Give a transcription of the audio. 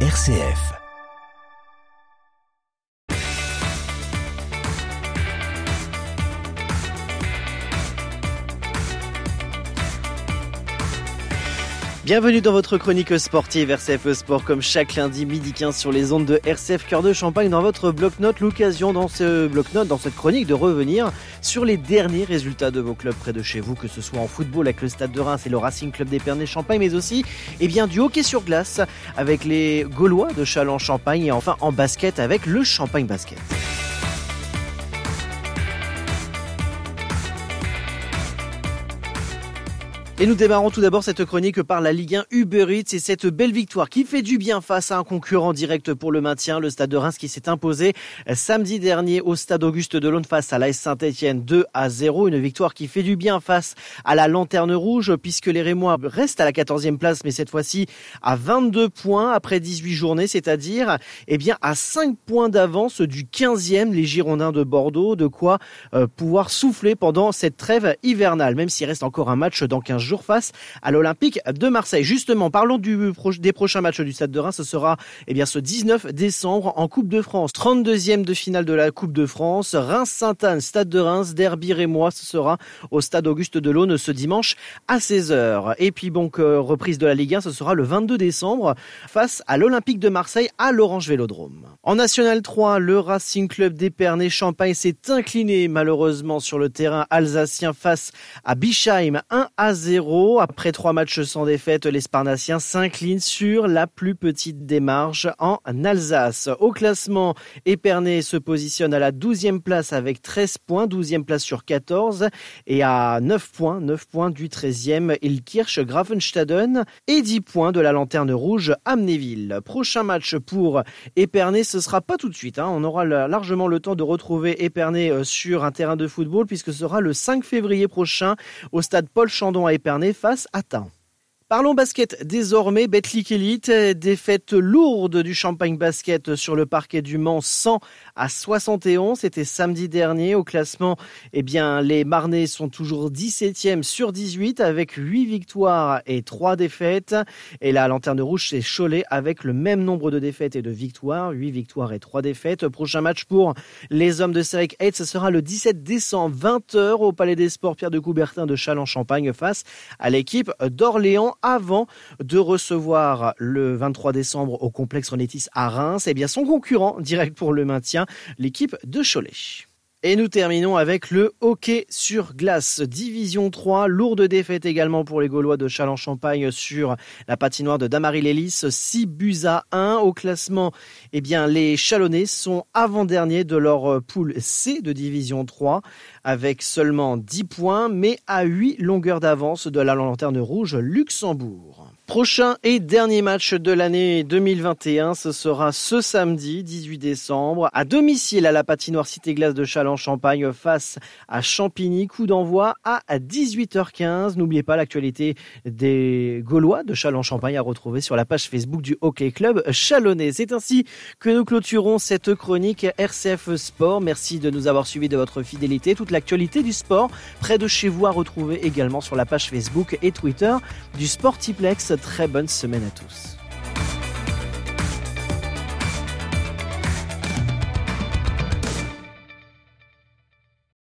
RCF. Bienvenue dans votre chronique sportive RCF Sport comme chaque lundi midi 15 sur les ondes de RCF Cœur de Champagne dans votre bloc-notes. L'occasion dans ce bloc-notes, dans cette chronique de revenir sur les derniers résultats de vos clubs près de chez vous, que ce soit en football avec le Stade de Reims et le Racing Club d'Épernay Champagne, mais aussi eh du hockey sur glace avec les Gaulois de Châlons-Champagne et enfin en basket avec le Champagne Basket. Et nous démarrons tout d'abord cette chronique par la Ligue 1 Uber Eats et cette belle victoire qui fait du bien face à un concurrent direct pour le maintien, le Stade de Reims qui s'est imposé samedi dernier au Stade Auguste de Laune face à l'AS Saint-Etienne 2 à 0. Une victoire qui fait du bien face à la Lanterne Rouge puisque les Rémois restent à la 14e place mais cette fois-ci à 22 points après 18 journées, c'est-à-dire eh bien à 5 points d'avance du 15e les Girondins de Bordeaux, de quoi euh, pouvoir souffler pendant cette trêve hivernale même s'il reste encore un match dans 15 face à l'Olympique de Marseille. Justement, parlons des prochains matchs du Stade de Reims. Ce sera eh bien, ce 19 décembre en Coupe de France. 32e de finale de la Coupe de France. Reims-Sainte-Anne, Stade de Reims, Derby Rémois. Ce sera au Stade Auguste de l'Aune ce dimanche à 16h. Et puis donc, euh, reprise de la Ligue 1, ce sera le 22 décembre face à l'Olympique de Marseille à l'Orange Vélodrome. En National 3, le Racing Club d'Épernay-Champagne s'est incliné malheureusement sur le terrain alsacien face à Bischheim 1 à 0. Après trois matchs sans défaite, les Sparnassiens s'inclinent sur la plus petite démarche en Alsace. Au classement, Épernay se positionne à la 12e place avec 13 points, 12e place sur 14 et à 9 points, 9 points du 13e Ilkirch Grafenstaden et 10 points de la lanterne rouge Amnéville. Prochain match pour Épernay, ce sera pas tout de suite. Hein. On aura largement le temps de retrouver Épernay euh, sur un terrain de football puisque ce sera le 5 février prochain au stade Paul Chandon à Épernay face à Tain. Parlons basket. Désormais, Betclic Elite, défaite lourde du Champagne Basket sur le parquet du Mans 100 à 71, c'était samedi dernier au classement. Eh bien, les Marnais sont toujours 17e sur 18 avec 8 victoires et 3 défaites. Et la lanterne rouge c'est Cholet avec le même nombre de défaites et de victoires, 8 victoires et 3 défaites. Prochain match pour les hommes de Séric 8, ce sera le 17 décembre 20h au Palais des Sports Pierre de Coubertin de Châlons-Champagne face à l'équipe d'Orléans avant de recevoir le 23 décembre au complexe Renétis à Reims, eh bien son concurrent direct pour le maintien, l'équipe de Cholet. Et nous terminons avec le hockey sur glace. Division 3, lourde défaite également pour les Gaulois de Châlons-Champagne sur la patinoire de Damary Lélis. 6 buts à 1 au classement. Eh bien, les Chalonnais sont avant-derniers de leur poule C de Division 3 avec seulement 10 points, mais à 8 longueurs d'avance de la lanterne rouge Luxembourg. Prochain et dernier match de l'année 2021, ce sera ce samedi 18 décembre à domicile à la patinoire Cité Glace de Châlons-Champagne face à Champigny. Coup d'envoi à 18h15. N'oubliez pas l'actualité des Gaulois de Châlons-Champagne à retrouver sur la page Facebook du Hockey Club Chalonnais. C'est ainsi que nous clôturons cette chronique RCF Sport. Merci de nous avoir suivis de votre fidélité. Toute l'actualité du sport près de chez vous à retrouver également sur la page Facebook et Twitter du Sportiplex très bonne semaine à tous.